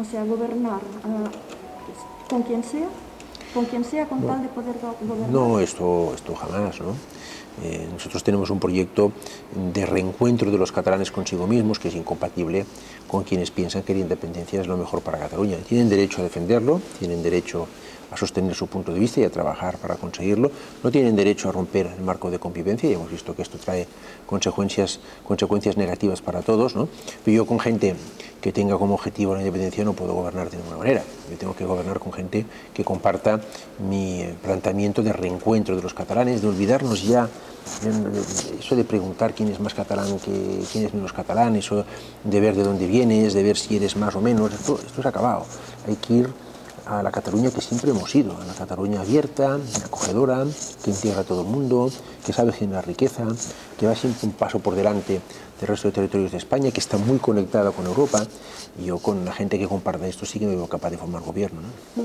O sea, gobernar ah, con quien sea, con quien sea, con tal de poder go- gobernar. No, esto, esto jamás, ¿no? Eh, nosotros tenemos un proyecto de reencuentro de los catalanes consigo mismos que es incompatible con quienes piensan que la independencia es lo mejor para Cataluña. Tienen derecho a defenderlo, tienen derecho a sostener su punto de vista y a trabajar para conseguirlo. No tienen derecho a romper el marco de convivencia y hemos visto que esto trae consecuencias, consecuencias negativas para todos. ¿no? Pero yo con gente que tenga como objetivo la independencia no puedo gobernar de ninguna manera. Yo tengo que gobernar con gente que comparta mi eh, planteamiento de reencuentro de los catalanes, de olvidarnos ya eso de preguntar quién es más catalán que quién es menos catalán, eso de ver de dónde vienes, de ver si eres más o menos, esto, esto ha acabado. Hay que ir a la Cataluña que siempre hemos ido, a la Cataluña abierta, acogedora, que integra a todo el mundo, que sabe generar riqueza, que va siempre un paso por delante del resto de territorios de España, que está muy conectada con Europa. Y yo con la gente que comparte esto sí que me veo capaz de formar gobierno. ¿no?